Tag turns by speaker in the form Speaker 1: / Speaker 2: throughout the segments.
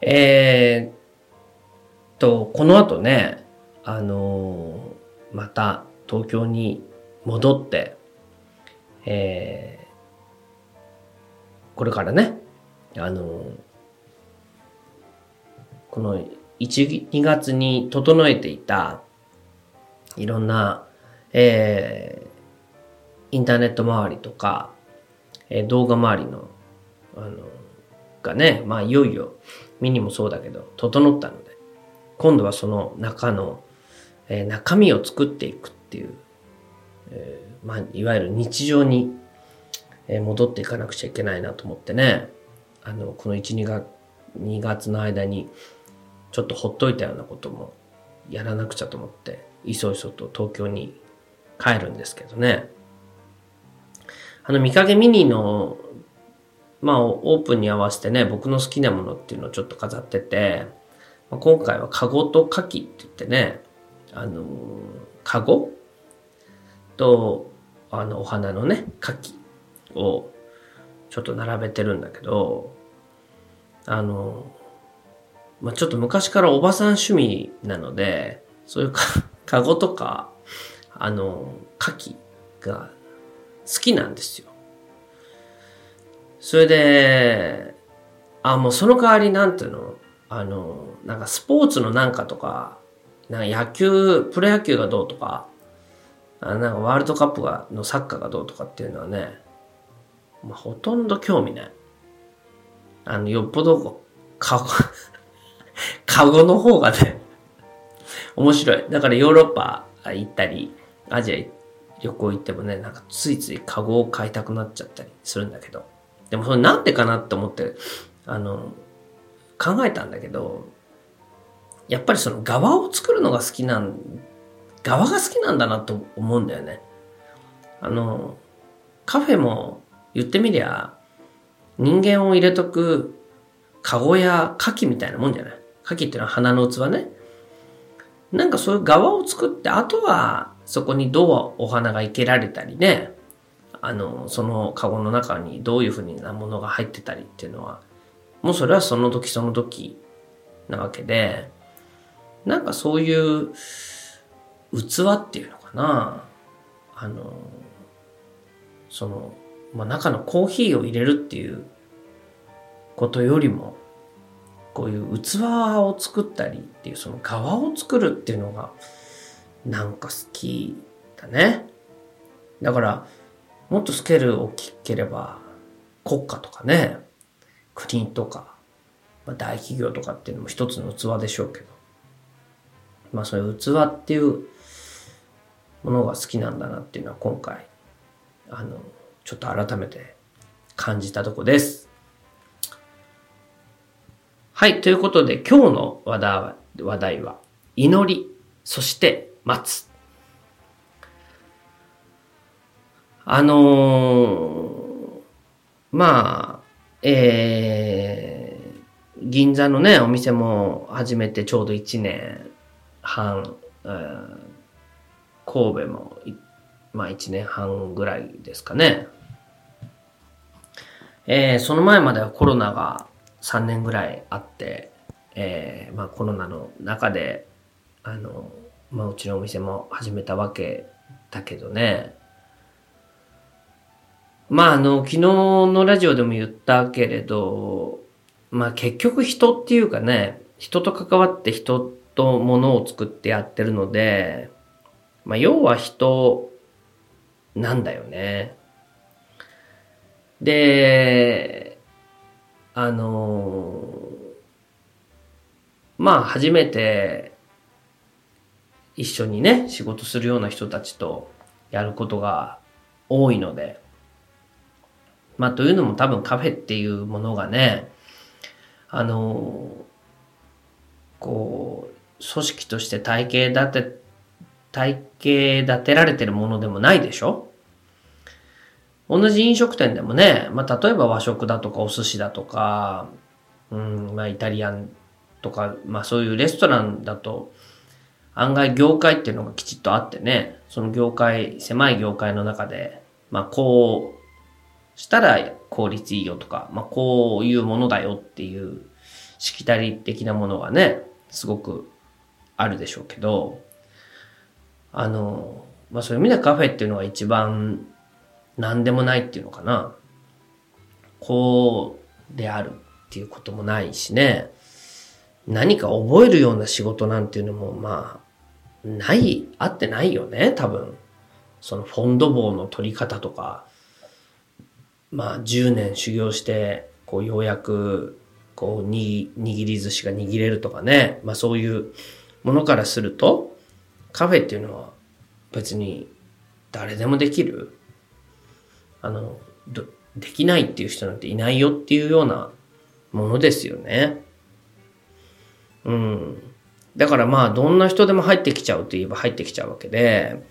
Speaker 1: えー、と、この後ね、あのー、また東京に戻って、えー、これからね、あのー、この1、2月に整えていた、いろんな、えー、インターネット周りとか、えー、動画周りの、あの、がね、まあいよいよ、ミニもそうだけど、整ったので、今度はその中の、えー、中身を作っていくっていう、えー、まあ、いわゆる日常に、えー、戻っていかなくちゃいけないなと思ってね、あの、この1、2月、2月の間に、ちょっとほっといたようなこともやらなくちゃと思って、いそいそと東京に帰るんですけどね。あの、見かけミニの、まあ、オープンに合わせてね、僕の好きなものっていうのをちょっと飾ってて、まあ、今回はカゴとカキって言ってね、あのー、カゴ？と、あの、お花のね、カキをちょっと並べてるんだけど、あのー、まあ、ちょっと昔からおばさん趣味なので、そういうか、カゴとか、あのー、カキが好きなんですよ。それで、あ、もうその代わりなんていうの？あの、なんかスポーツのなんかとか、なんか野球、プロ野球がどうとか、あなんかワールドカップが、のサッカーがどうとかっていうのはね、まあ、ほとんど興味ない。あの、よっぽど、かご、かごの方がね、面白い。だからヨーロッパ行ったり、アジア旅行行ってもね、なんかついついカゴを買いたくなっちゃったりするんだけど。でもそれなんでかなって思って、あの、考えたんだけど、やっぱりその側を作るのが好きなん、側が好きなんだなと思うんだよね。あの、カフェも言ってみりゃ、人間を入れとくカゴや牡蠣みたいなもんじゃない？牡蠣っていうのは花の器ね。なんかそういう側を作って、あとはそこにどうお花が生けられたりね、あの、そのカゴの中にどういうふうなものが入ってたりっていうのは、もうそれはその時その時なわけで、なんかそういう器っていうのかな、あの、その、まあ、中のコーヒーを入れるっていうことよりも、こういう器を作ったりっていうその側を作るっていうのがなんか好きだね。だからもっとスケール大きければ国家とかね国とか、まあ、大企業とかっていうのも一つの器でしょうけどまあそういう器っていうものが好きなんだなっていうのは今回あのちょっと改めて感じたとこです。はい。ということで、今日の話題は、話題は祈り、そして待つ。あの、まあ、えー、銀座のね、お店も始めてちょうど1年半、えー、神戸も、まあ1年半ぐらいですかね。えー、その前まではコロナが3年ぐらいあって、えー、まあコロナの中で、あの、まあうちのお店も始めたわけだけどね。まああの、昨日のラジオでも言ったけれど、まあ結局人っていうかね、人と関わって人と物を作ってやってるので、まあ要は人なんだよね。で、あの、まあ初めて一緒にね、仕事するような人たちとやることが多いので、まあというのも多分カフェっていうものがね、あの、こう、組織として体系立て、体系立てられてるものでもないでしょ？同じ飲食店でもね、まあ、例えば和食だとかお寿司だとか、うん、まあ、イタリアンとか、まあ、そういうレストランだと、案外業界っていうのがきちっとあってね、その業界、狭い業界の中で、まあ、こうしたら効率いいよとか、まあ、こういうものだよっていうしきたり的なものがね、すごくあるでしょうけど、あの、まあそういう意味でカフェっていうのが一番何でもないっていうのかな。こうであるっていうこともないしね。何か覚えるような仕事なんていうのもまあ、ない、あってないよね、多分。そのフォンド棒の取り方とか、まあ10年修行して、こうようやく、こうに握り寿司が握れるとかね。まあそういうものからすると、カフェっていうのは別に誰でもできる。あの、できないっていう人なんていないよっていうようなものですよね。うん。だからまあ、どんな人でも入ってきちゃうと言えば入ってきちゃうわけで、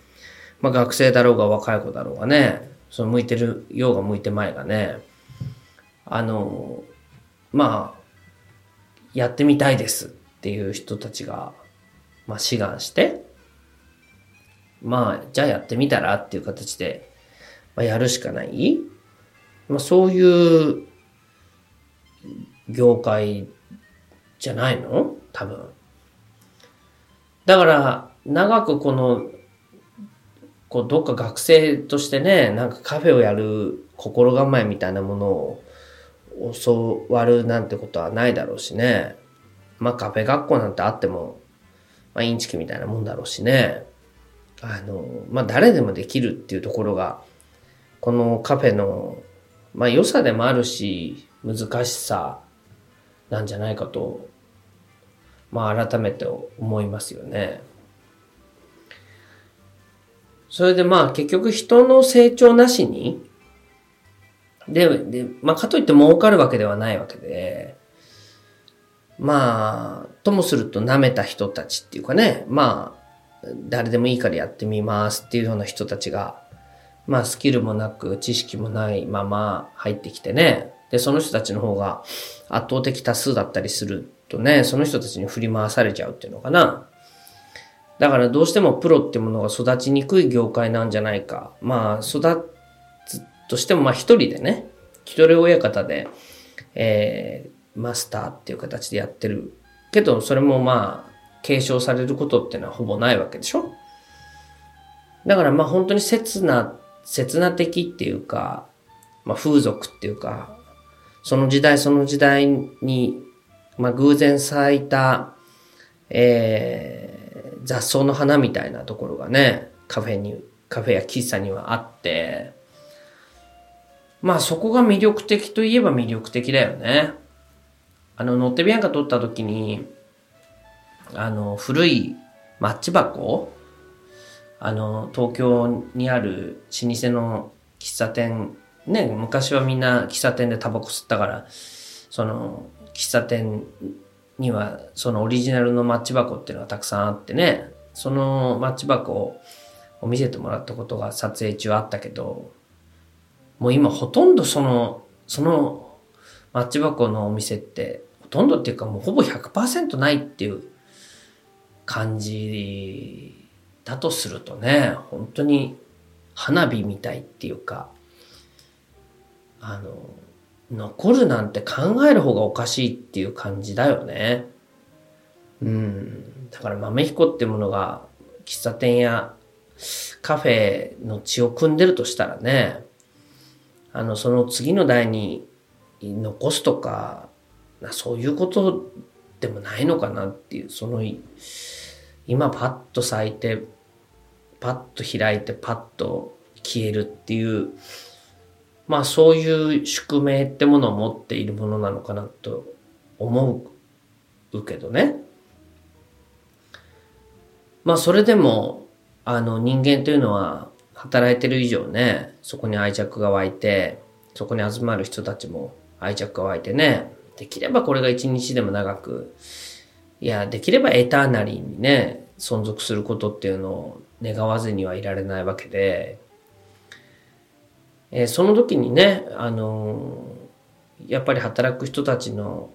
Speaker 1: まあ学生だろうが若い子だろうがね、その向いてるようが向いてまいがね、あの、まあ、やってみたいですっていう人たちが、まあ志願して、まあ、じゃあやってみたらっていう形で、まあ、やるしかない。まあ、そういう業界じゃないの？多分。だから、長くこの、こう、どっか学生としてね、なんかカフェをやる心構えみたいなものを教わるなんてことはないだろうしね。まあカフェ学校なんてあっても、まあインチキみたいなもんだろうしね。あの、まあ誰でもできるっていうところが、このカフェの、まあ良さでもあるし、難しさなんじゃないかとまあ改めて思いますよね。それでまあ結局人の成長なしに、で、で、まあかといって儲かるわけではないわけで、まあ、ともすると舐めた人たちっていうかね、まあ、誰でもいいからやってみますっていうような人たちが、まあスキルもなく知識もないまま入ってきてね、で、その人たちの方が圧倒的多数だったりするとね、その人たちに振り回されちゃうっていうのかな。だからどうしてもプロってものが育ちにくい業界なんじゃないか。まあ、育つとしても、まあ一人でね、一人親方で、えー、マスターっていう形でやってる。けど、それもまあ、継承されることっていうのはほぼないわけでしょだからまあ本当に刹那、刹那的っていうか、まあ風俗っていうか、その時代その時代にまあ、偶然咲いた、えー、雑草の花みたいなところがね、カフェに、カフェや喫茶にはあって、まあそこが魅力的といえば魅力的だよね。あの、ノッテビアンカ撮った時に、あの、古いマッチ箱あの、東京にある老舗の喫茶店、ね、昔はみんな喫茶店でタバコ吸ったから、その、喫茶店にはそのオリジナルのマッチ箱っていうのがたくさんあってね、そのマッチ箱を見せてもらったことが撮影中あったけど、もう今ほとんどその、そのマッチ箱のお店ってほとんどっていうかもうほぼ100%ないっていう感じだとするとね、本当に花火みたいっていうか、あの、残るなんて考える方がおかしいっていう感じだよね。うん。だから豆彦ってものが喫茶店やカフェの血を組んでるとしたらね、あの、その次の代に残すとか、そういうことでもないのかなっていう、その、今パッと咲いて、パッと開いて、パッと消えるっていう、まあそういう宿命ってものを持っているものなのかなと思うけどね。まあそれでも、あの人間というのは働いてる以上ね、そこに愛着が湧いて、そこに集まる人たちも愛着が湧いてね、できればこれが一日でも長く、いや、できればエターナリーにね、存続することっていうのを願わずにはいられないわけで、えー、その時にね、あのー、やっぱり働く人たちの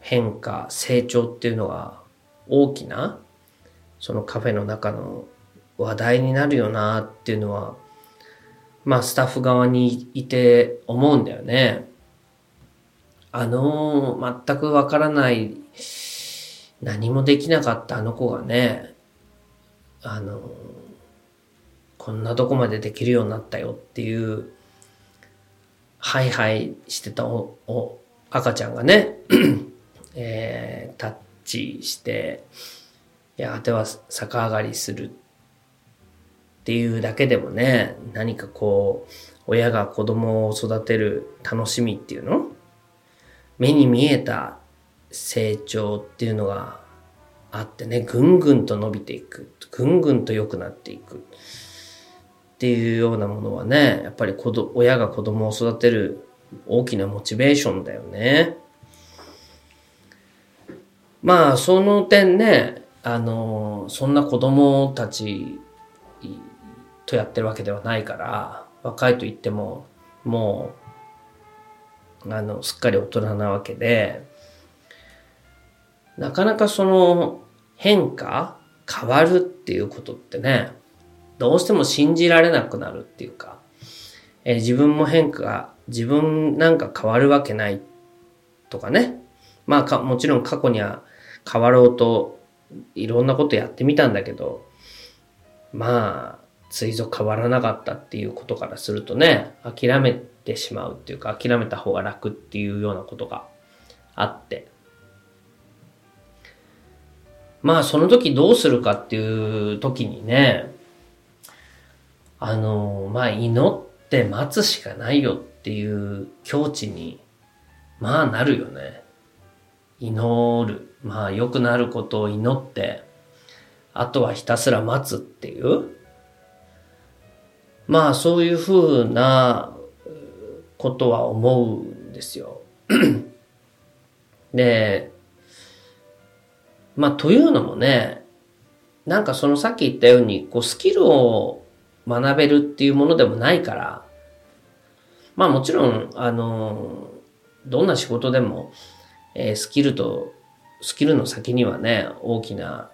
Speaker 1: 変化、成長っていうのが大きな、そのカフェの中の話題になるよなっていうのは、まあスタッフ側にいて思うんだよね。あの、全くわからない、何もできなかったあの子がね、あの、こんなとこまでできるようになったよっていう、ハイハイしてたおお赤ちゃんがね、えー、タッチして、いやがては逆上がりするっていうだけでもね、何かこう、親が子供を育てる楽しみっていうの？目に見えた成長っていうのがあってね、ぐんぐんと伸びていく。ぐんぐんと良くなっていく。っていうようなものはね、やっぱり子ど親が子供を育てる大きなモチベーションだよね。まあ、その点ね、あの、そんな子供たちとやってるわけではないから、若いと言っても、もう、あの、すっかり大人なわけで、なかなかその変化変わるっていうことってね、どうしても信じられなくなるっていうか、えー、自分も変化、自分なんか変わるわけないとかね。まあか、もちろん過去には変わろうといろんなことやってみたんだけど、まあ、ついぞ変わらなかったっていうことからするとね、諦めてしまうっていうか、諦めた方が楽っていうようなことがあって。まあ、その時どうするかっていう時にね、あの、まあ、祈って待つしかないよっていう境地に、まあ、なるよね。祈る。まあ、良くなることを祈って、あとはひたすら待つっていう。まあ、そういうふうなことは思うんですよ。で、まあ、というのもね、なんかそのさっき言ったように、こう、スキルを学べるっていうものでもないから、まあもちろん、あの、どんな仕事でも、えー、スキルと、スキルの先にはね、大きな、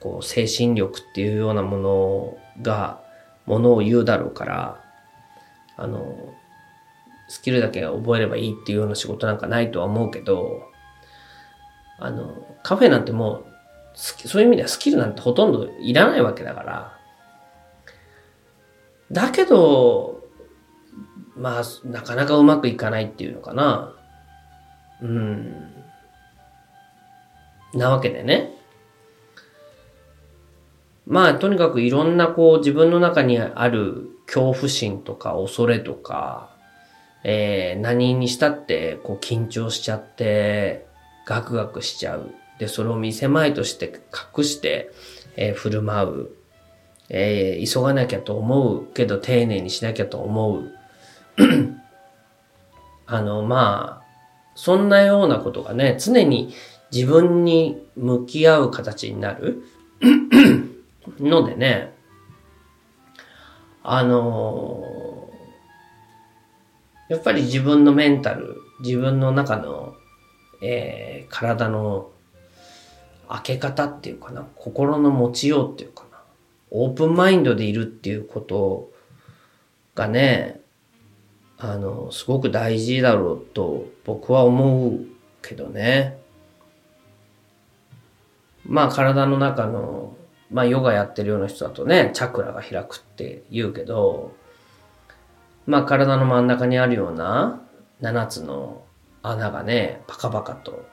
Speaker 1: こう、精神力っていうようなものが、ものを言うだろうから、あの、スキルだけ覚えればいいっていうような仕事なんかないとは思うけど、あの、カフェなんてもう、そういう意味ではスキルなんてほとんどいらないわけだから、だけど、まあ、なかなかうまくいかないっていうのかな。うん。なわけでね。まあ、とにかくいろんなこう自分の中にある恐怖心とか恐れとか、えー、何にしたってこう緊張しちゃって、ガクガクしちゃう。で、それを見せまいとして隠して、えー、振る舞う。えー、急がなきゃと思うけど丁寧にしなきゃと思う。あの、まあ、そんなようなことがね、常に自分に向き合う形になる のでね、あのー、やっぱり自分のメンタル、自分の中の、えー、体の開け方っていうかな、心の持ちようっていうかオープンマインドでいるっていうことがね、あの、すごく大事だろうと僕は思うけどね。まあ体の中の、まあヨガやってるような人だとね、チャクラが開くって言うけど、まあ体の真ん中にあるような7つの穴がね、パカパカと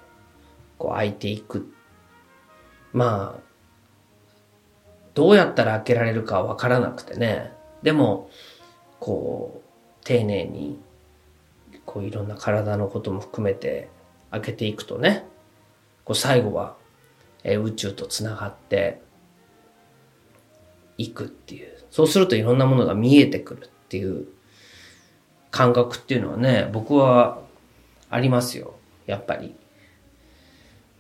Speaker 1: こう開いていく。まあ、どうやったら開けられるかわからなくてね。でも、こう、丁寧に、こういろんな体のことも含めて開けていくとね、こう最後は、え宇宙とつながっていくっていう。そうするといろんなものが見えてくるっていう感覚っていうのはね、僕はありますよ。やっぱり。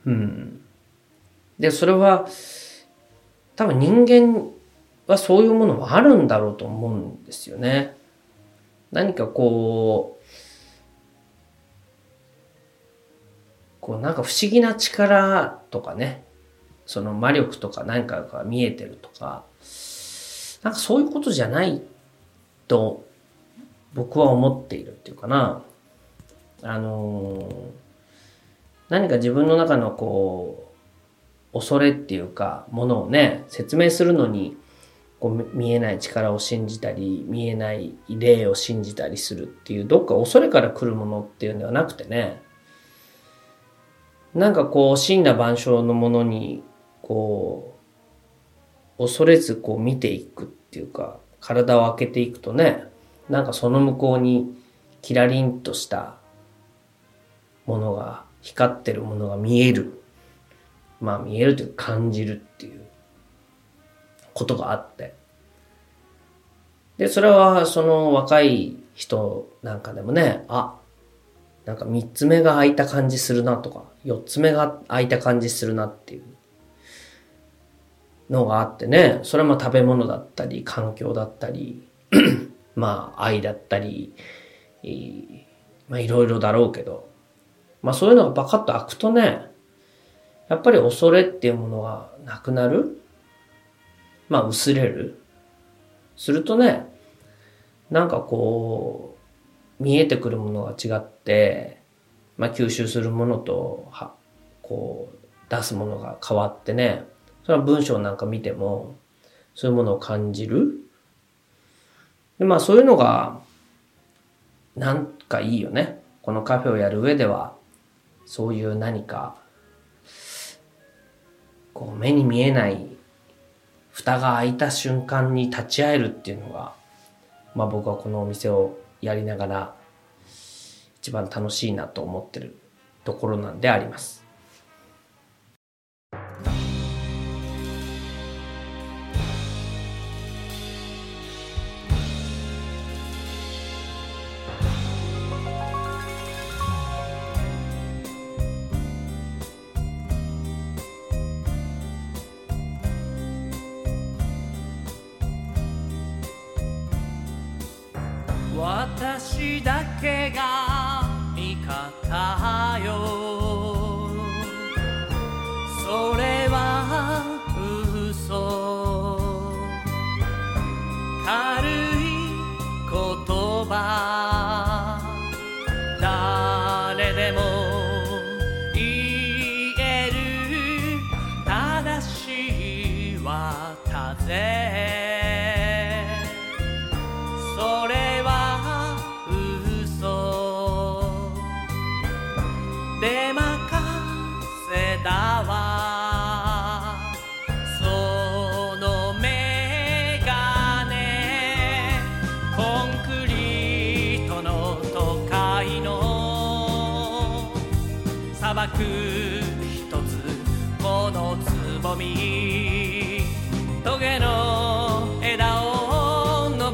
Speaker 1: うん。で、それは、多分人間はそういうものもあるんだろうと思うんですよね。何かこう、こうなんか不思議な力とかね、その魔力とか何かが見えてるとか、なんかそういうことじゃないと僕は思っているっていうかな。あのー、何か自分の中のこう恐れっていうかものをね説明するのにこう見えない力を信じたり見えない霊を信じたりするっていうどっか恐れから来るものっていうんではなくてねなんかこう死んだ万象のものにこう恐れずこう見ていくっていうか体を開けていくとねなんかその向こうにキラリンとしたものが光ってるものが見える。まあ見えるというか感じるっていうことがあって。でそれはその若い人なんかでもねあなんか三つ目が開いた感じするなとか四つ目が開いた感じするなっていうのがあってね。それも食べ物だったり環境だったり まあ愛だったりまあいろいろだろうけど。まあそういうのがバカッと開くとねやっぱり恐れっていうものがなくなる？まあ薄れる？するとねなんかこう見えてくるものが違ってまあ吸収するものとはこう出すものが変わってねそれは文章なんか見てもそういうものを感じる？でまあそういうのがなんかいいよね。このカフェをやる上ではそういう何かこう目に見えない蓋が開いた瞬間に立ち会えるっていうのが、まあ僕はこのお店をやりながら一番楽しいなと思ってるところなんであります。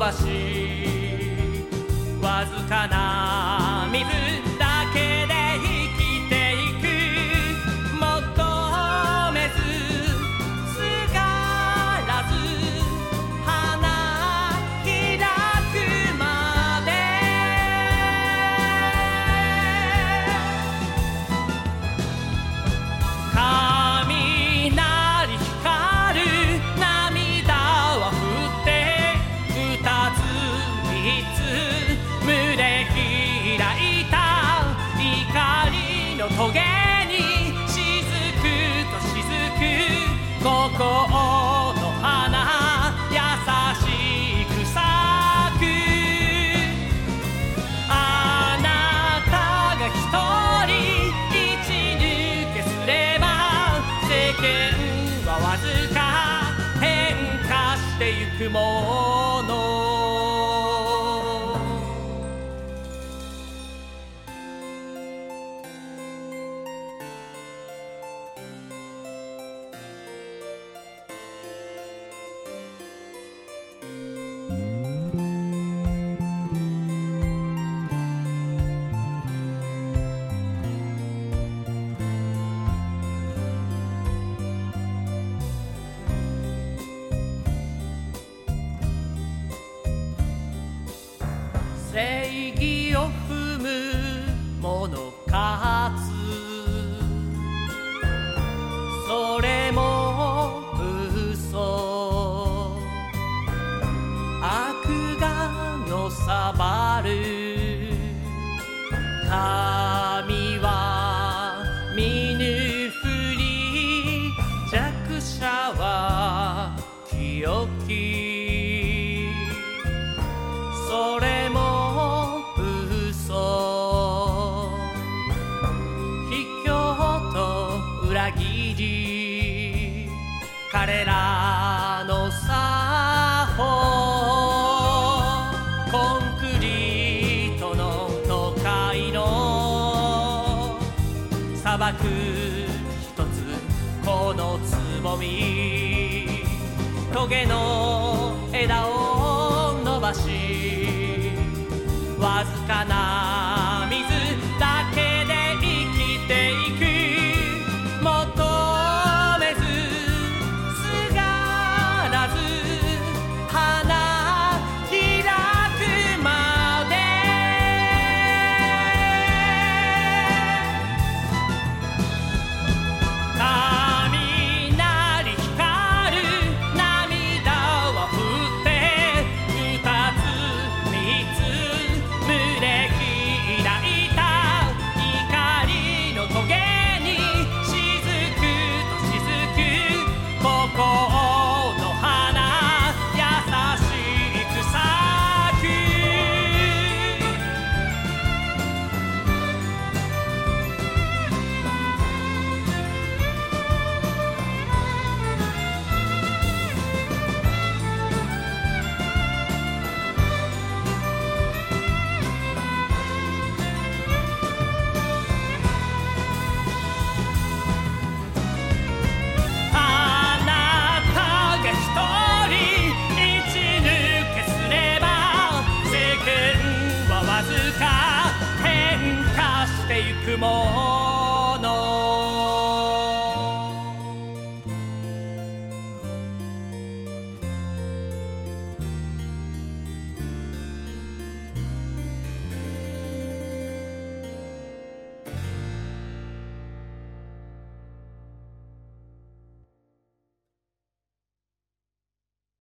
Speaker 1: ばしわずかな
Speaker 2: 裏議彼らの作法。コンクリートの都会の砂漠ひとつこのつぼみ。トゲの枝を伸ばしわずかな